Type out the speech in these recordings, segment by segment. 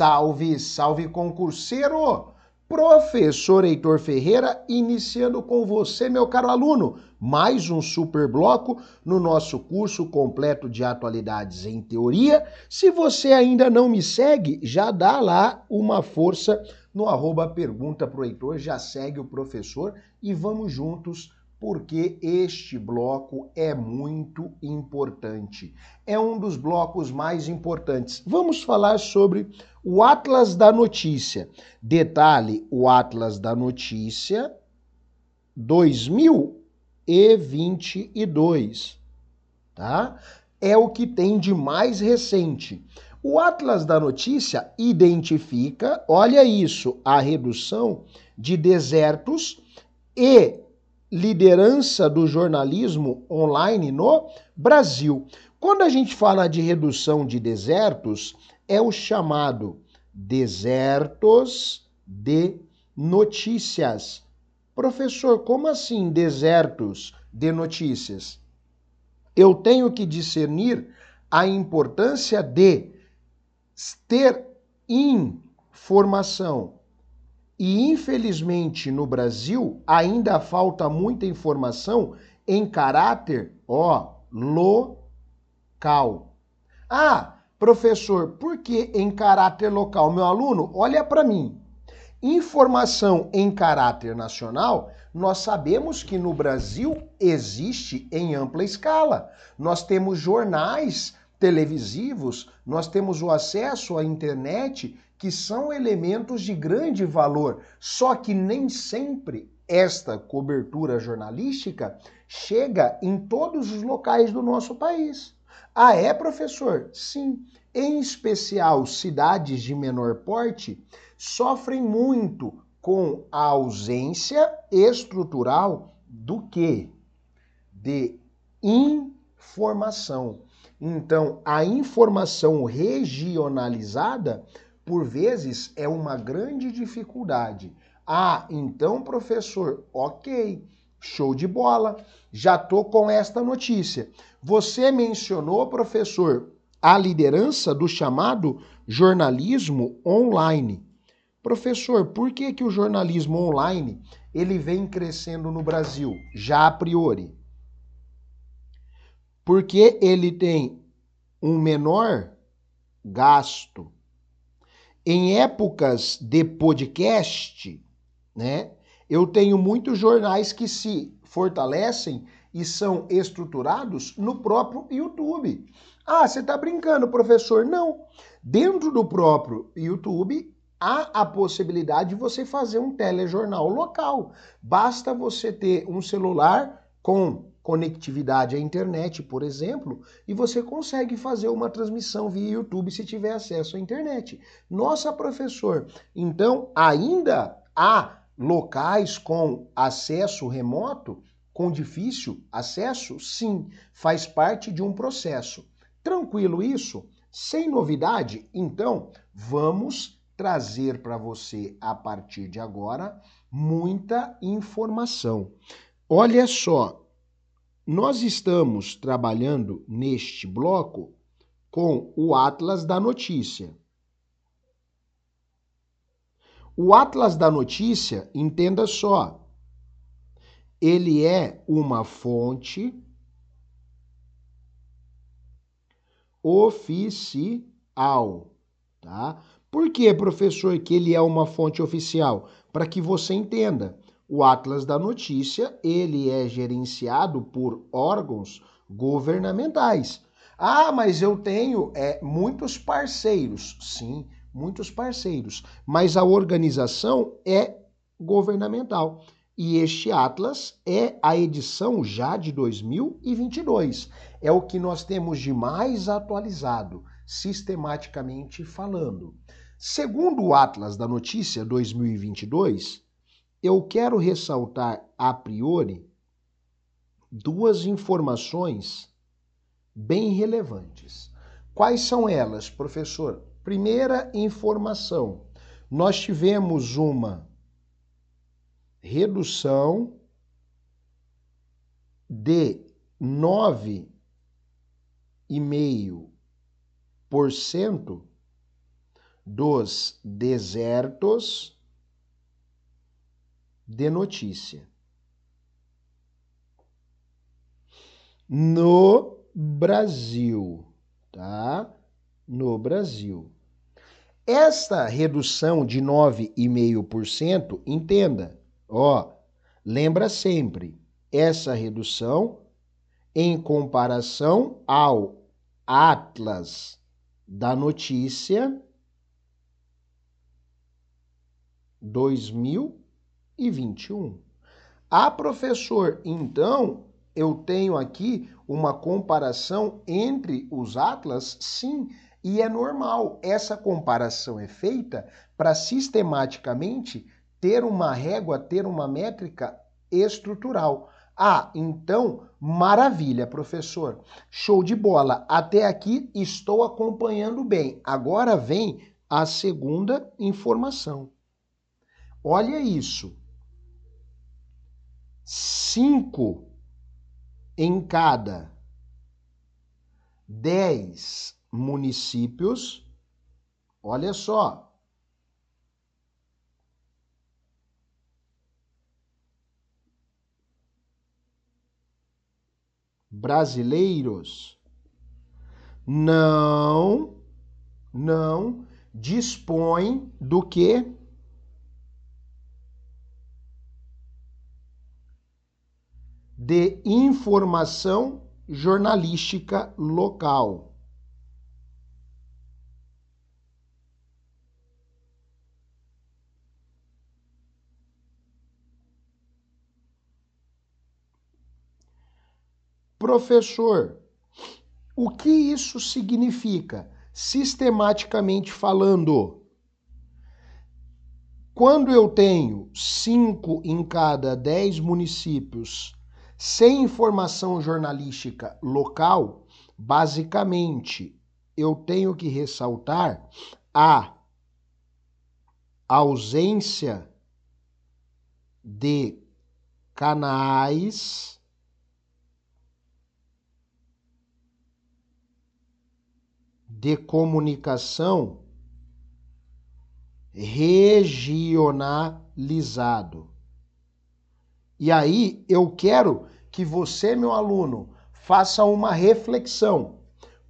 Salve, salve concurseiro! Professor Heitor Ferreira, iniciando com você, meu caro aluno, mais um super bloco no nosso curso completo de atualidades em teoria. Se você ainda não me segue, já dá lá uma força no arroba pergunta pro Heitor, já segue o professor e vamos juntos porque este bloco é muito importante. É um dos blocos mais importantes. Vamos falar sobre o Atlas da Notícia. Detalhe: o Atlas da Notícia 2022, tá? É o que tem de mais recente. O Atlas da Notícia identifica, olha isso, a redução de desertos e liderança do jornalismo online no Brasil. Quando a gente fala de redução de desertos, é o chamado desertos de notícias. Professor, como assim desertos de notícias? Eu tenho que discernir a importância de ter informação e infelizmente no Brasil ainda falta muita informação em caráter, ó, local. Ah, professor, por que em caráter local? Meu aluno, olha para mim. Informação em caráter nacional, nós sabemos que no Brasil existe em ampla escala. Nós temos jornais televisivos, nós temos o acesso à internet que são elementos de grande valor, só que nem sempre esta cobertura jornalística chega em todos os locais do nosso país. Ah, é, professor? Sim. Em especial, cidades de menor porte sofrem muito com a ausência estrutural do que? De informação. Então, a informação regionalizada por vezes é uma grande dificuldade. Ah, então, professor, ok, show de bola, já tô com esta notícia. Você mencionou, professor, a liderança do chamado jornalismo online. Professor, por que, que o jornalismo online ele vem crescendo no Brasil, já a priori? Porque ele tem um menor gasto em épocas de podcast, né? Eu tenho muitos jornais que se fortalecem e são estruturados no próprio YouTube. Ah, você está brincando, professor? Não. Dentro do próprio YouTube há a possibilidade de você fazer um telejornal local. Basta você ter um celular com conectividade à internet, por exemplo, e você consegue fazer uma transmissão via YouTube se tiver acesso à internet. Nossa, professor, então ainda há locais com acesso remoto, com difícil acesso? Sim, faz parte de um processo. Tranquilo isso? Sem novidade? Então, vamos trazer para você a partir de agora muita informação. Olha só, nós estamos trabalhando neste bloco com o Atlas da Notícia. O Atlas da Notícia, entenda só, ele é uma fonte oficial, tá? Por que, professor, que ele é uma fonte oficial? Para que você entenda. O Atlas da Notícia, ele é gerenciado por órgãos governamentais. Ah, mas eu tenho é, muitos parceiros. Sim, muitos parceiros. Mas a organização é governamental. E este Atlas é a edição já de 2022. É o que nós temos de mais atualizado, sistematicamente falando. Segundo o Atlas da Notícia 2022, eu quero ressaltar a priori duas informações bem relevantes. Quais são elas, professor? Primeira informação: nós tivemos uma redução de 9,5% dos desertos de notícia. No Brasil, tá? No Brasil. Esta redução de 9,5%, entenda, ó, lembra sempre, essa redução em comparação ao Atlas da Notícia 2021. Ah, professor, então eu tenho aqui uma comparação entre os Atlas? Sim, e é normal. Essa comparação é feita para sistematicamente ter uma régua, ter uma métrica estrutural. Ah, então, maravilha, professor. Show de bola. Até aqui estou acompanhando bem. Agora vem a segunda informação. Olha isso. Cinco em cada dez municípios, olha só, brasileiros não não dispõem do que de informação jornalística local. Professor, o que isso significa? Sistematicamente falando, quando eu tenho cinco em cada dez municípios sem informação jornalística local, basicamente, eu tenho que ressaltar a ausência de canais de comunicação regionalizado. E aí eu quero que você, meu aluno, faça uma reflexão.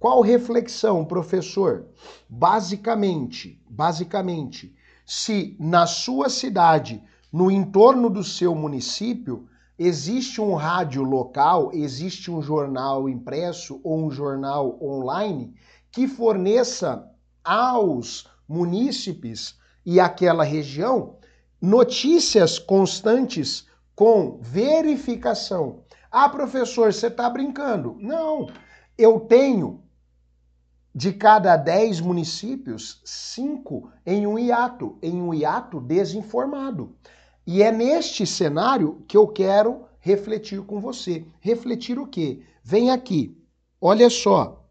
Qual reflexão, professor? Basicamente, basicamente, se na sua cidade, no entorno do seu município, existe um rádio local, existe um jornal impresso ou um jornal online que forneça aos munícipes e aquela região notícias constantes com verificação. Ah, professor, você está brincando. Não, eu tenho de cada 10 municípios, 5 em um hiato, em um hiato desinformado. E é neste cenário que eu quero refletir com você. Refletir o quê? Vem aqui. Olha só.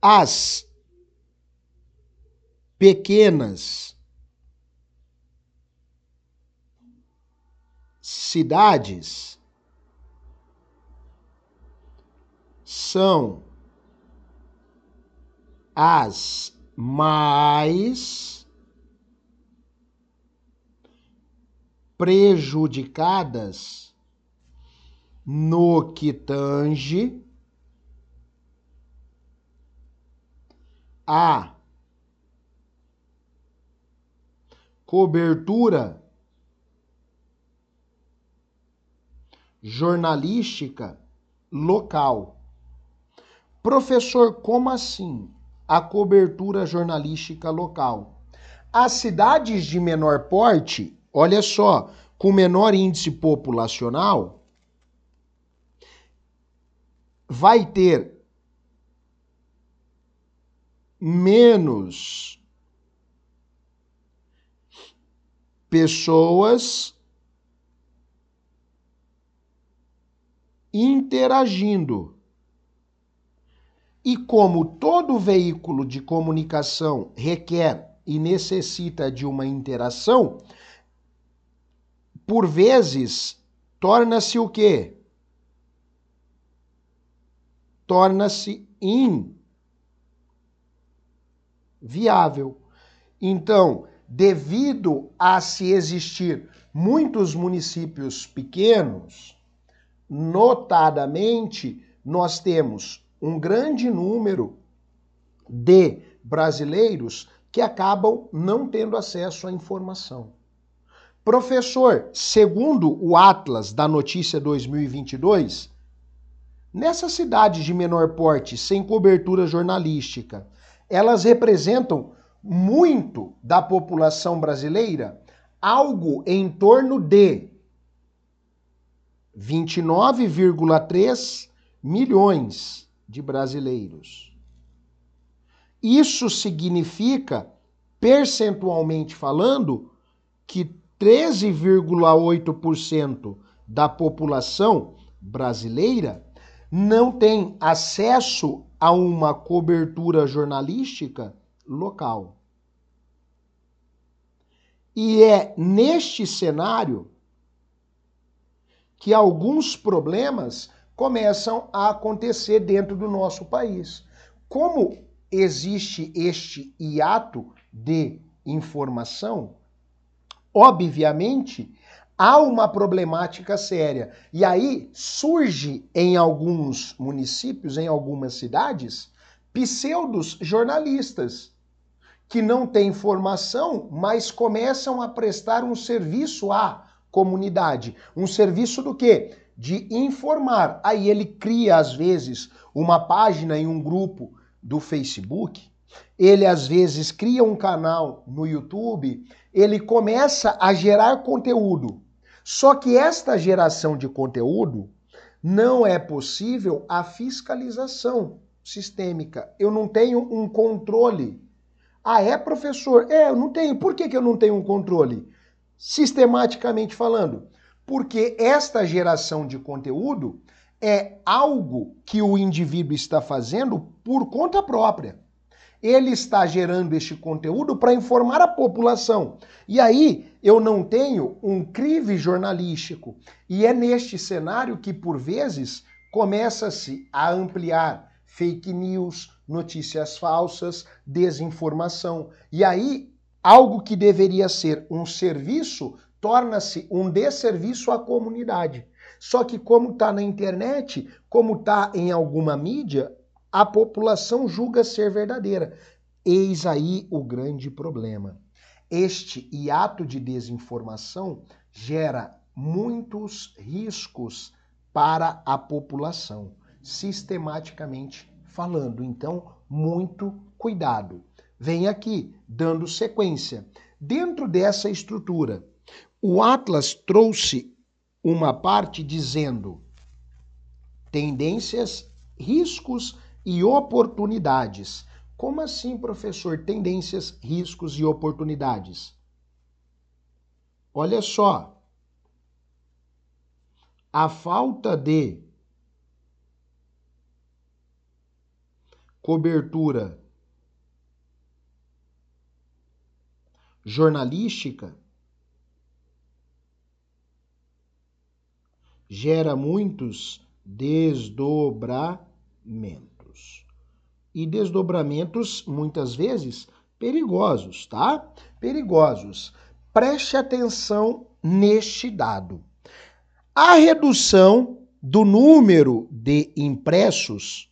As pequenas cidades são as mais prejudicadas no que tange a cobertura jornalística local. Professor, como assim a cobertura jornalística local? As cidades de menor porte, olha só, com menor índice populacional, vai ter menos pessoas interagindo. E como todo veículo de comunicação requer e necessita de uma interação, por vezes torna-se o quê? Torna-se viável. Então, devido a se existir muitos municípios pequenos, notadamente, nós temos um grande número de brasileiros que acabam não tendo acesso à informação. Professor, segundo o Atlas da Notícia 2022, nessas cidades de menor porte, sem cobertura jornalística, elas representam muito da população brasileira, algo em torno de 29,3 milhões de brasileiros. Isso significa, percentualmente falando, que 13,8% da população brasileira não tem acesso a uma cobertura jornalística local. E é neste cenário que alguns problemas começam a acontecer dentro do nosso país. Como existe este hiato de informação, obviamente há uma problemática séria. E aí surge em alguns municípios, em algumas cidades, pseudos jornalistas que não têm formação, mas começam a prestar um serviço à comunidade. Um serviço do quê? De informar. Aí ele cria, às vezes, uma página em um grupo do Facebook, ele às vezes cria um canal no YouTube, ele começa a gerar conteúdo. Só que esta geração de conteúdo não é possível a fiscalização sistêmica. Eu não tenho um controle. Ah, é, professor? É, eu não tenho. Por que, que eu não tenho um controle? Sistematicamente falando. Porque esta geração de conteúdo é algo que o indivíduo está fazendo por conta própria. Ele está gerando este conteúdo para informar a população. E aí eu não tenho um crive jornalístico. E é neste cenário que, por vezes, começa-se a ampliar fake news, notícias falsas, desinformação. E aí, algo que deveria ser um serviço torna-se um desserviço à comunidade. Só que como está na internet, como está em alguma mídia, a população julga ser verdadeira. Eis aí o grande problema. Este hiato de desinformação gera muitos riscos para a população, sistematicamente falando. Então, muito cuidado. Vem aqui, dando sequência. Dentro dessa estrutura, o Atlas trouxe uma parte dizendo tendências, riscos e oportunidades. Como assim, professor? Tendências, riscos e oportunidades. Olha só. A falta de cobertura jornalística gera muitos desdobramentos. E desdobramentos, muitas vezes, perigosos, tá? Perigosos. Preste atenção neste dado. A redução do número de impressos.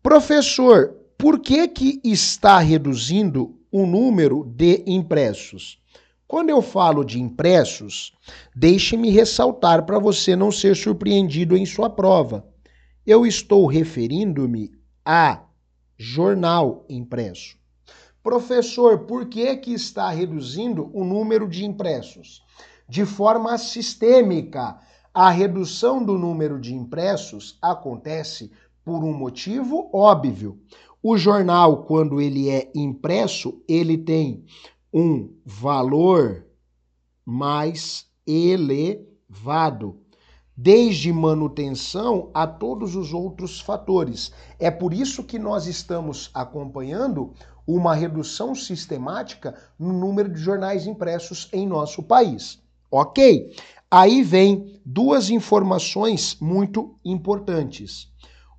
Professor, por que, que está reduzindo o número de impressos? Quando eu falo de impressos, deixe-me ressaltar para você não ser surpreendido em sua prova. Eu estou referindo-me a jornal impresso. Professor, por que, que está reduzindo o número de impressos? De forma sistêmica, a redução do número de impressos acontece por um motivo óbvio. O jornal, quando ele é impresso, ele tem um valor mais elevado, desde manutenção a todos os outros fatores. É por isso que nós estamos acompanhando uma redução sistemática no número de jornais impressos em nosso país. Ok? Aí vem duas informações muito importantes.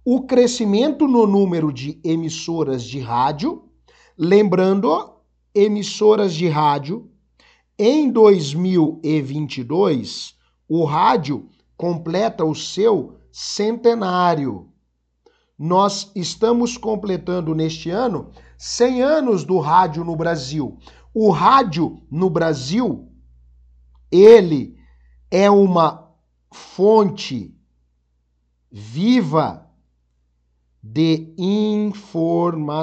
O crescimento no número de emissoras de rádio Lembrando, emissoras de rádio, em 2022, o rádio completa o seu centenário. Nós estamos completando neste ano 100 anos do rádio no Brasil. O rádio no Brasil, ele é uma fonte viva de informação.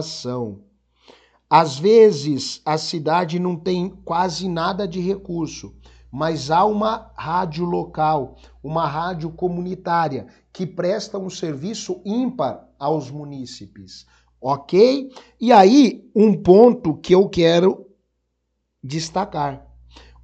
Às vezes a cidade não tem quase nada de recurso, mas há uma rádio local, uma rádio comunitária que presta um serviço ímpar aos munícipes, ok? E aí, um ponto que eu quero destacar: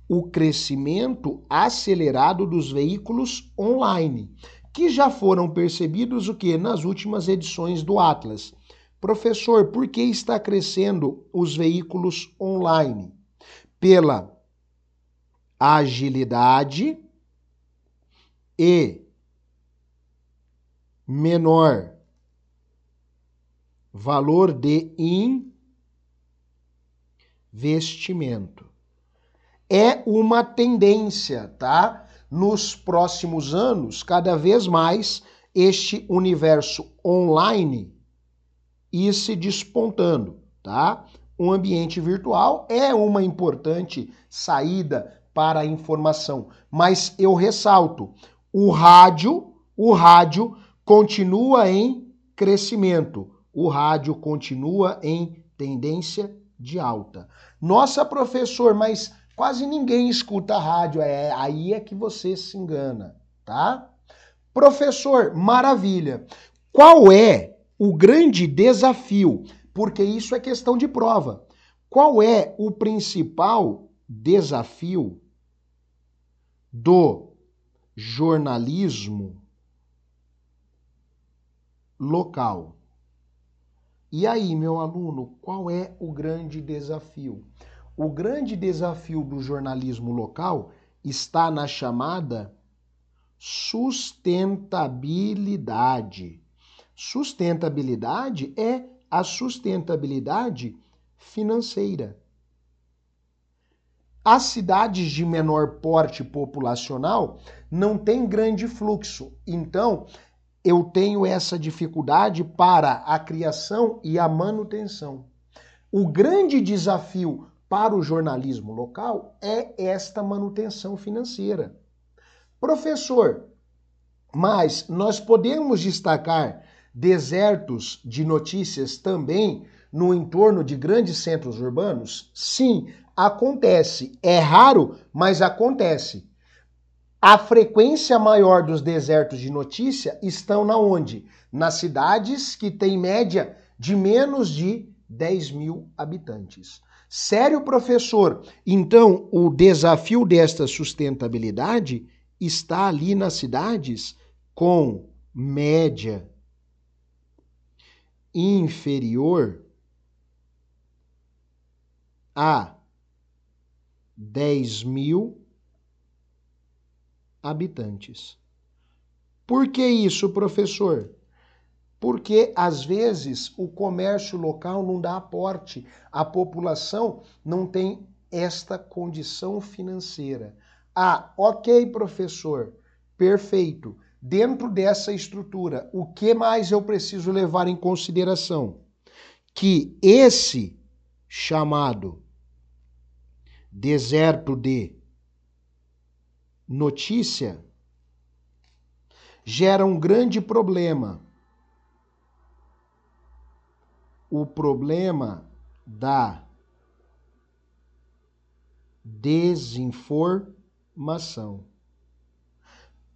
o crescimento acelerado dos veículos online que já foram percebidos o que nas últimas edições do Atlas. Professor, por que está crescendo os veículos online? Pela agilidade e menor valor de investimento. É uma tendência, tá? Nos próximos anos, cada vez mais este universo online ir se despontando, tá? Um ambiente virtual é uma importante saída para a informação, mas eu ressalto, o rádio, o rádio continua em crescimento. O rádio continua em tendência de alta. Nossa, professor, mas Quase ninguém escuta rádio, é aí é que você se engana, tá? Professor, maravilha. Qual é o grande desafio? Porque isso é questão de prova. Qual é o principal desafio do jornalismo local? E aí, meu aluno, qual é o grande desafio? O grande desafio do jornalismo local está na chamada sustentabilidade. Sustentabilidade é a sustentabilidade financeira. As cidades de menor porte populacional não têm grande fluxo, então eu tenho essa dificuldade para a criação e a manutenção. O grande desafio para o jornalismo local é esta manutenção financeira. Professor, mas nós podemos destacar desertos de notícias também no entorno de grandes centros urbanos? Sim, acontece. É raro, mas acontece. A frequência maior dos desertos de notícia estão na onde? Nas cidades que têm média de menos de 10 mil habitantes. Sério, professor? Então, o desafio desta sustentabilidade está ali nas cidades com média inferior a 10 mil habitantes. Por que isso, professor? Porque às vezes o comércio local não dá aporte, a população não tem esta condição financeira. Ah, ok, professor, perfeito. Dentro dessa estrutura, o que mais eu preciso levar em consideração? Que esse chamado deserto de notícia gera um grande problema o problema da desinformação.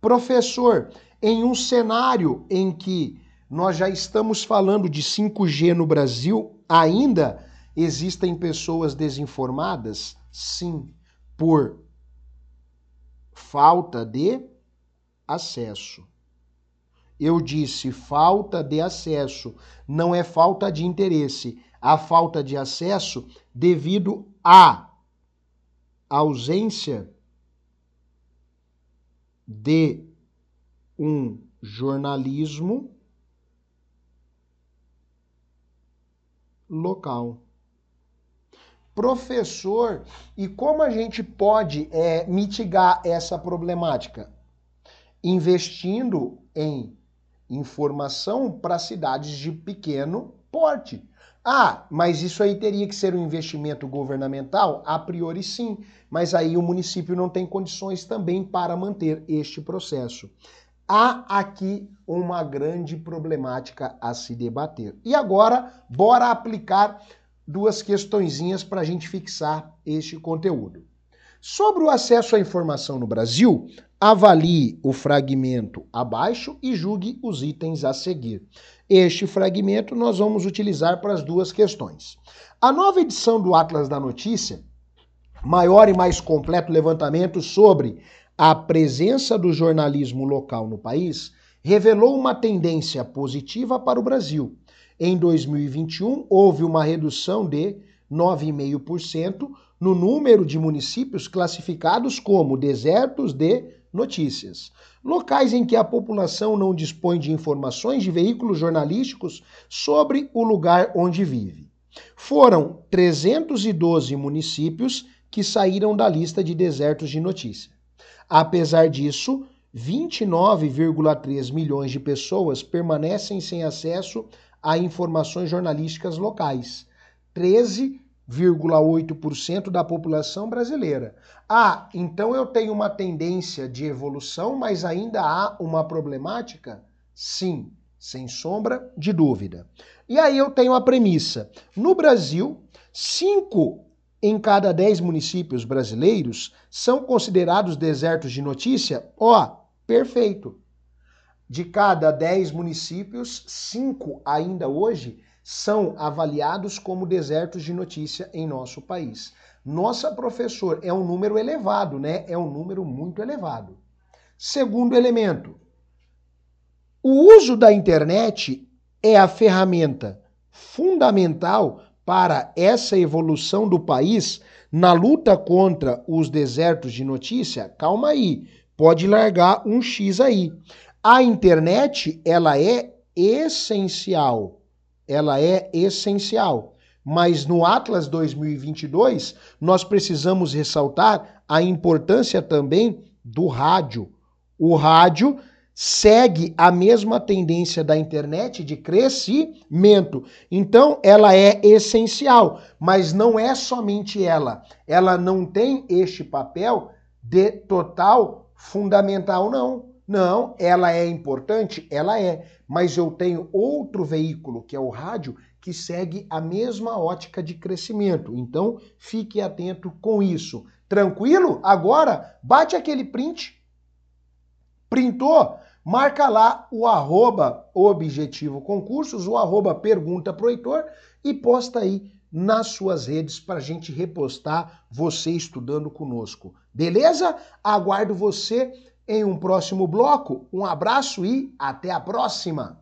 Professor, em um cenário em que nós já estamos falando de 5G no Brasil, ainda existem pessoas desinformadas? Sim, por falta de acesso. Eu disse falta de acesso, não é falta de interesse. A falta de acesso devido à ausência de um jornalismo local. Professor, e como a gente pode é, mitigar essa problemática? Investindo em informação para cidades de pequeno porte. Ah, mas isso aí teria que ser um investimento governamental? A priori sim, mas aí o município não tem condições também para manter este processo. Há aqui uma grande problemática a se debater. E agora, bora aplicar duas questõezinhas para a gente fixar este conteúdo. Sobre o acesso à informação no Brasil, avalie o fragmento abaixo e julgue os itens a seguir. Este fragmento nós vamos utilizar para as duas questões. A nova edição do Atlas da Notícia, maior e mais completo levantamento sobre a presença do jornalismo local no país, revelou uma tendência positiva para o Brasil em 2021, houve uma redução de 9,5% no número de municípios classificados como desertos de notícias. Locais em que a população não dispõe de informações de veículos jornalísticos sobre o lugar onde vive. Foram 312 municípios que saíram da lista de desertos de notícia. Apesar disso, 29,3 milhões de pessoas permanecem sem acesso a informações jornalísticas locais. 13,8% da população brasileira. Ah, então eu tenho uma tendência de evolução, mas ainda há uma problemática? Sim, sem sombra de dúvida. E aí eu tenho a premissa: no Brasil, 5 em cada 10 municípios brasileiros são considerados desertos de notícia? Ó, oh, perfeito de cada 10 municípios, 5 ainda hoje são avaliados como desertos de notícia em nosso país. Nossa, professor, é um número elevado, né? É um número muito elevado. Segundo elemento, o uso da internet é a ferramenta fundamental para essa evolução do país na luta contra os desertos de notícia? Calma aí, pode largar um X aí. A internet, ela é essencial. Ela é essencial. Mas no Atlas 2022, nós precisamos ressaltar a importância também do rádio. O rádio segue a mesma tendência da internet de crescimento. Então, ela é essencial, mas não é somente ela. Ela não tem este papel de total fundamental, não. Não, ela é importante? Ela é. Mas eu tenho outro veículo, que é o rádio, que segue a mesma ótica de crescimento. Então, fique atento com isso. Tranquilo? Agora, bate aquele print. Printou? Marca lá o arroba Objetivo Concursos, o arroba Pergunta pro Heitor e posta aí nas suas redes para a gente repostar você estudando conosco. Beleza? Aguardo você em um próximo bloco. Um abraço e até a próxima!